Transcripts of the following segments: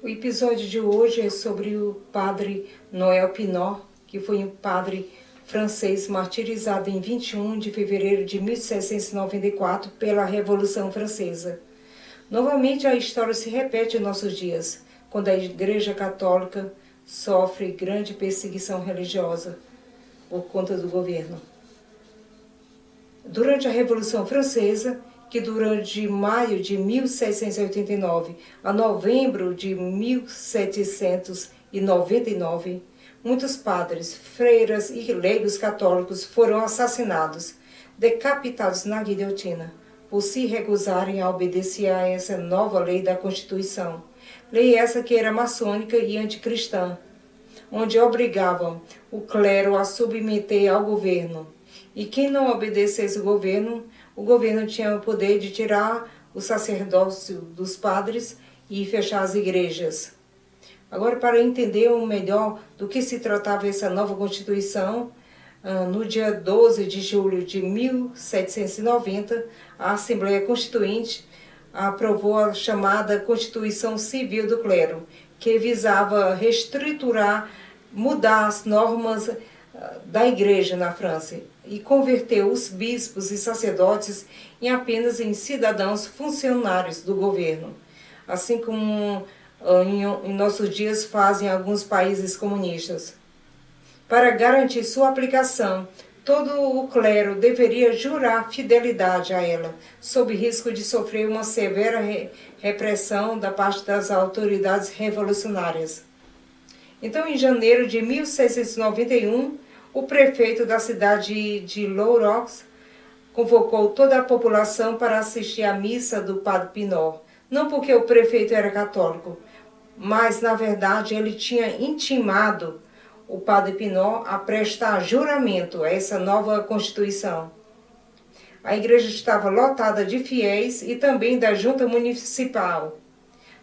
O episódio de hoje é sobre o padre Noel Pinot, que foi um padre francês martirizado em 21 de fevereiro de 1794 pela Revolução Francesa. Novamente a história se repete em nossos dias, quando a Igreja Católica sofre grande perseguição religiosa por conta do governo. Durante a Revolução Francesa, que durou de maio de 1789 a novembro de 1799, muitos padres, freiras e leigos católicos foram assassinados, decapitados na guilhotina, por se recusarem a obedecer a essa nova lei da Constituição Lei essa que era maçônica e anticristã, onde obrigavam o clero a submeter ao governo. E quem não obedecesse o governo, o governo tinha o poder de tirar o sacerdócio dos padres e fechar as igrejas. Agora, para entender melhor do que se tratava essa nova Constituição, ah, no dia 12 de julho de 1790, a Assembleia Constituinte aprovou a chamada Constituição Civil do Clero, que visava reestruturar, mudar as normas ah, da Igreja na França e converteu os bispos e sacerdotes em apenas em cidadãos funcionários do governo, assim como ah, em nossos dias fazem alguns países comunistas. Para garantir sua aplicação, Todo o clero deveria jurar fidelidade a ela, sob risco de sofrer uma severa re repressão da parte das autoridades revolucionárias. Então, em janeiro de 1691, o prefeito da cidade de Lourox convocou toda a população para assistir à missa do Padre Pinot, não porque o prefeito era católico, mas na verdade ele tinha intimado o padre Pinot a prestar juramento a essa nova Constituição. A igreja estava lotada de fiéis e também da junta municipal.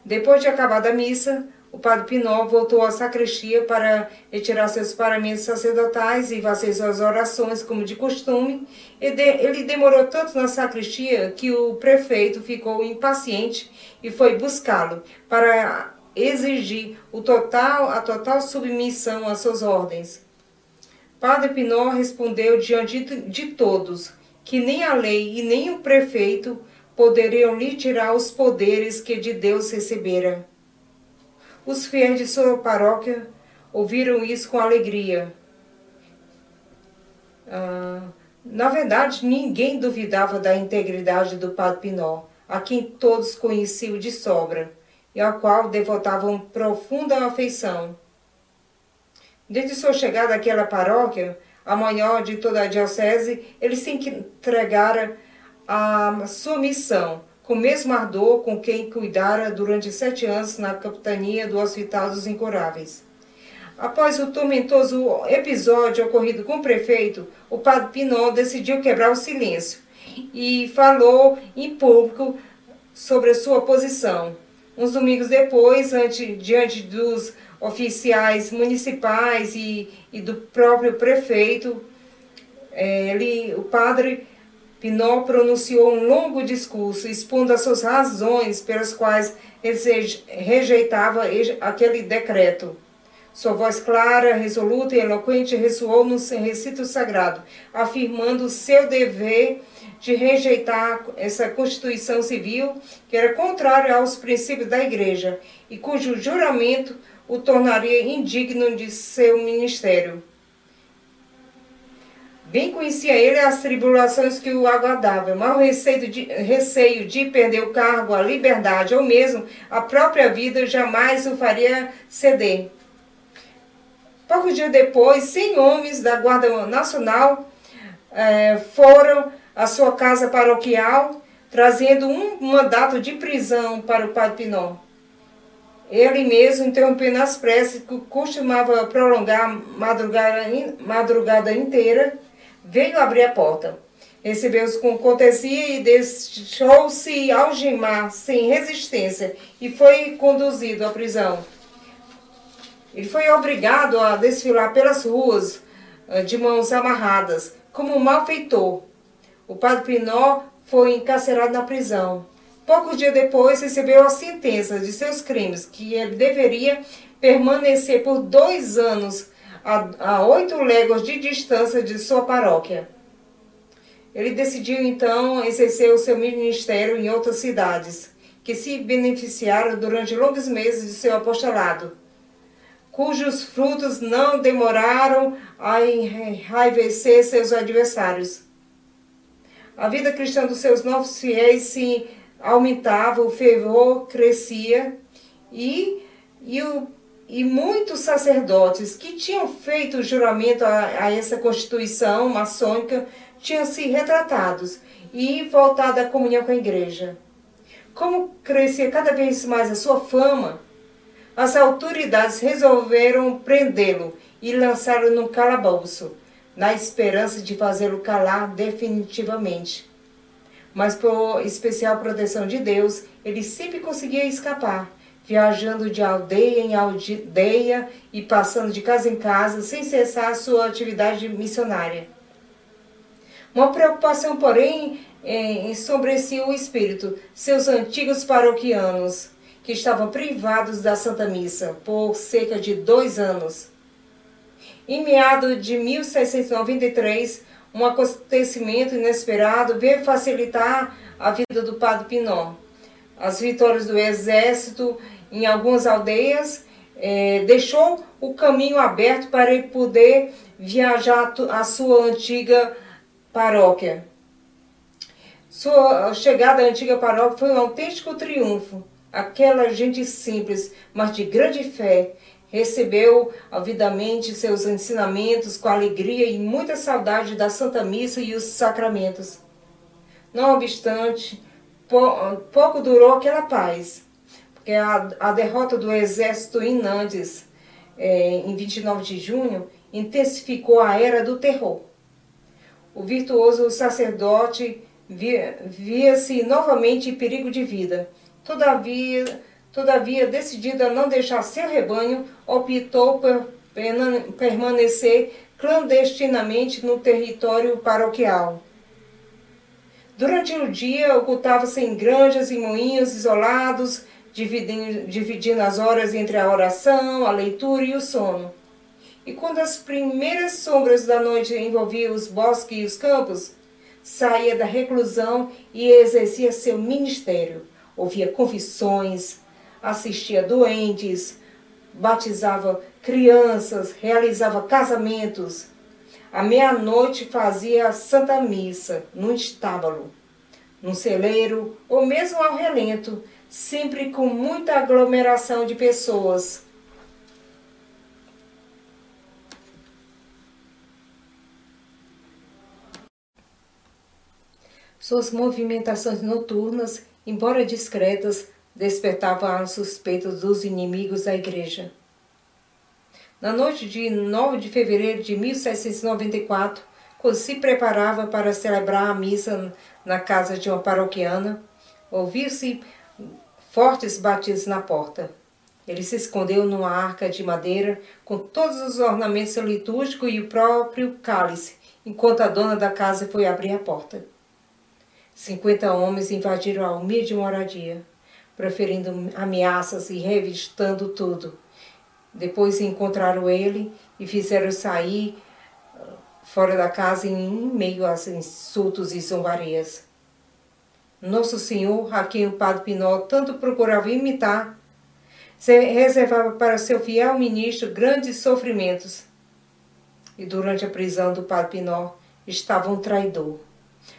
Depois de acabada a missa, o padre Pinot voltou à sacristia para retirar seus paramentos sacerdotais e fazer suas orações, como de costume. Ele demorou tanto na sacristia que o prefeito ficou impaciente e foi buscá-lo para exigir o total, a total submissão às suas ordens. Padre Pinot respondeu diante de todos que nem a lei e nem o prefeito poderiam lhe tirar os poderes que de Deus recebera. Os fiéis de sua paróquia ouviram isso com alegria. Ah, na verdade, ninguém duvidava da integridade do Padre Pinot, a quem todos conheciam de sobra e ao qual devotavam profunda afeição. Desde sua chegada àquela paróquia, a maior de toda a diocese, ele se entregara à sua missão, com o mesmo ardor com quem cuidara durante sete anos na capitania do Hospital dos Incuráveis. Após o tormentoso episódio ocorrido com o prefeito, o padre Pinot decidiu quebrar o silêncio e falou em público sobre a sua posição. Uns domingos depois, ante, diante dos oficiais municipais e, e do próprio prefeito, é, ele, o padre Pinot pronunciou um longo discurso expondo as suas razões pelas quais rejeitava aquele decreto. Sua voz clara, resoluta e eloquente ressoou no recito sagrado, afirmando seu dever de rejeitar essa Constituição Civil, que era contrária aos princípios da Igreja e cujo juramento o tornaria indigno de seu ministério. Bem conhecia ele as tribulações que o aguardavam, mas o receio de, receio de perder o cargo, a liberdade ou mesmo a própria vida jamais o faria ceder. Poucos dias depois, 100 homens da Guarda Nacional eh, foram a sua casa paroquial, trazendo um mandato de prisão para o padre Pinot. Ele mesmo, interrompendo as preces que costumava prolongar madrugada, madrugada inteira, veio abrir a porta. Recebeu-os com cortesia e deixou-se algemar sem resistência e foi conduzido à prisão. Ele foi obrigado a desfilar pelas ruas eh, de mãos amarradas, como um malfeitor, o padre Pinot foi encarcerado na prisão. Poucos dias depois, recebeu a sentença de seus crimes, que ele deveria permanecer por dois anos a, oito léguas de distância de sua paróquia. Ele decidiu então exercer o seu ministério em outras cidades, que se beneficiaram durante longos meses de seu apostolado, cujos frutos não demoraram a enraivecer seus adversários. A vida cristã dos seus novos fiéis se aumentava, o fervor crescia e, e, o, e muitos sacerdotes que tinham feito juramento a, a essa constituição maçônica tinham se retratados e voltado à comunhão com a igreja. Como crescia cada vez mais a sua fama, as autoridades resolveram prendê-lo e lançá-lo num calabouço, na esperança de fazê-lo calar definitivamente mas por especial proteção de Deus, ele sempre conseguia escapar, viajando de aldeia em aldeia e passando de casa em casa sem cessar sua atividade missionária. Uma preocupação, porém, ensombrecia o espírito, seus antigos paroquianos, que estavam privados da Santa Missa por cerca de dois anos. Em meado de 1693, um acontecimento inesperado veio facilitar a vida do padre Pinó. As vitórias do exército em algumas aldeias eh, deixou o caminho aberto para ele poder viajar à sua antiga paróquia. Sua chegada à antiga paróquia foi um autêntico triunfo. Aquela gente simples, mas de grande fé, recebeu avidamente seus ensinamentos com alegria e muita saudade da Santa Missa e os sacramentos. Não obstante, pouco durou aquela paz, porque a, a derrota do exército em Nantes, é, em 29 de junho, intensificou a era do terror. O virtuoso sacerdote via-se novamente em perigo de vida. Todavia, Todavia, decidido a não deixar seu rebanho, optou por permanecer clandestinamente no território paroquial. Durante o dia, ocultava-se em granjas e moinhos isolados, dividindo, dividindo as horas entre a oração, a leitura e o sono. E quando as primeiras sombras da noite envolviam os bosques e os campos, saía da reclusão e exercia seu ministério. Ouvia confissões, assistia doentes, batizava crianças, realizava casamentos. À meia-noite fazia a Santa Missa num estábulo, num celeiro ou mesmo ao relento, sempre com muita aglomeração de pessoas. Suas movimentações noturnas, embora discretas, despertava as suspeitas dos inimigos da igreja. Na noite de 9 de fevereiro de 1794, quando se preparava para celebrar a missa na casa de uma paroquiana, ouviu-se fortes batidos na porta. Ele se escondeu numa arca de madeira com todos os ornamentos litúrgicos e o próprio cálice, enquanto a dona da casa foi abrir a porta. Cinquenta homens invadiram a humilde moradia proferindo ameaças e revistando tudo. Depois encontraram ele e fizeram sair uh, fora da casa em meio a insultos e zombarias. Nosso Senhor, a quem o Padre Pinó tanto procurava imitar, reservava para seu fiel ministro grandes sofrimentos. E durante a prisão do Padre Pinó estava um traidor,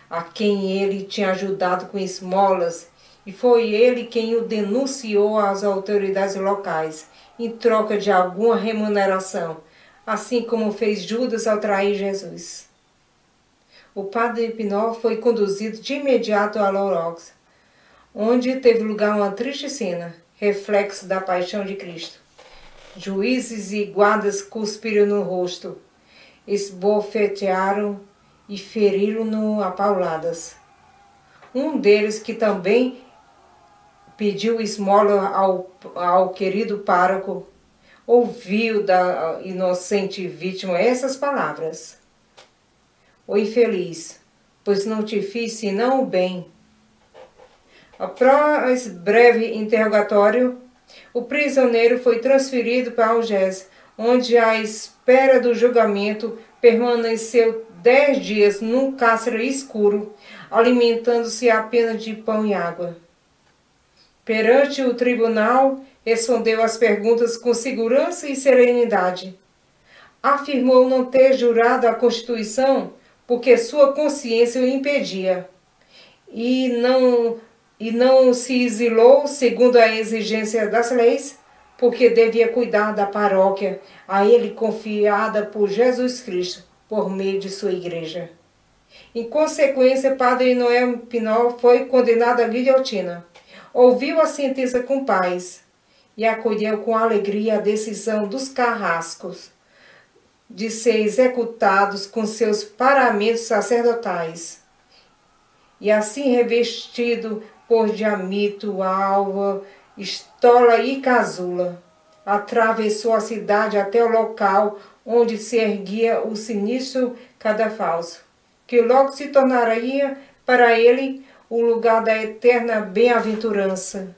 a quem ele tinha ajudado com esmolas e foi ele quem o denunciou às autoridades locais, em troca de alguma remuneração, assim como fez Judas ao trair Jesus. O padre Pinó foi conduzido de imediato a Lourox, onde teve lugar uma triste cena, reflexo da paixão de Cristo. Juízes e guardas cuspiram no rosto, esbofetearam e feriram-no a pauladas. Um deles, que também pediu esmola ao, ao querido pároco, ouviu da inocente vítima essas palavras: O infeliz, pois não te fiz senão o bem. Após breve interrogatório, o prisioneiro foi transferido para Algés, onde, à espera do julgamento, permaneceu dez dias num cárcere escuro, alimentando-se apenas de pão e água. Perante o tribunal, respondeu às perguntas com segurança e serenidade. Afirmou não ter jurado a Constituição porque sua consciência o impedia. E não, e não se exilou segundo a exigência das leis, porque devia cuidar da paróquia a ele confiada por Jesus Cristo por meio de sua igreja. Em consequência, Padre Noé Pinol foi condenado à guilhotina. Ouviu a sentença com paz e acolheu com alegria a decisão dos carrascos de ser executados com seus paramentos sacerdotais. E assim revestido por diamito, alva, estola e casula, atravessou a cidade até o local onde se erguia o sinistro cadafalso, que logo se tornaria para ele o lugar da eterna bem-aventurança.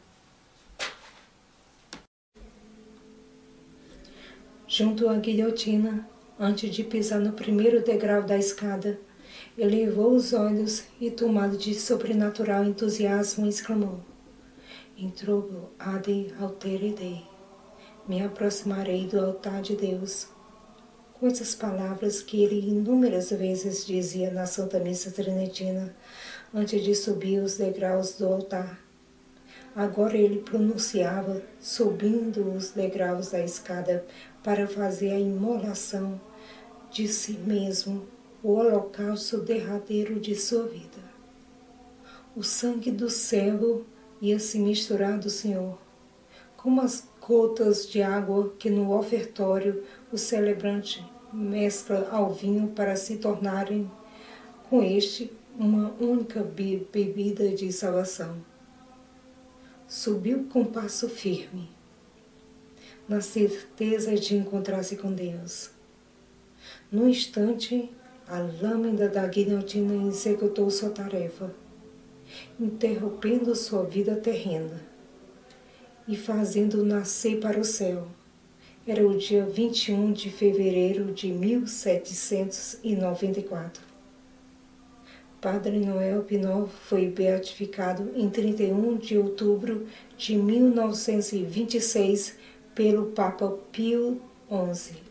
Junto à guilhotina, antes de pisar no primeiro degrau da escada, elevou os olhos e, tomado de sobrenatural entusiasmo, exclamou: Introbo ad altere Dei. Me aproximarei do altar de Deus. Com essas palavras que ele inúmeras vezes dizia na Santa Missa Trinetina, antes de subir os degraus do altar. Agora ele pronunciava, subindo os degraus da escada para fazer a imolação de si mesmo, o holocausto derradeiro de sua vida. O sangue do servo ia se misturar do Senhor, como as gotas de água que no ofertório o celebrante mescla ao vinho para se tornarem com este uma única bebida de salvação. Subiu com passo firme, na certeza de encontrar-se com Deus. No instante, a lâmina da guilhotina executou sua tarefa, interrompendo sua vida terrena e fazendo nascer para o céu. Era o dia 21 de fevereiro de 1794. Padre Noel Pinot foi beatificado em 31 de outubro de 1926 pelo Papa Pio XI.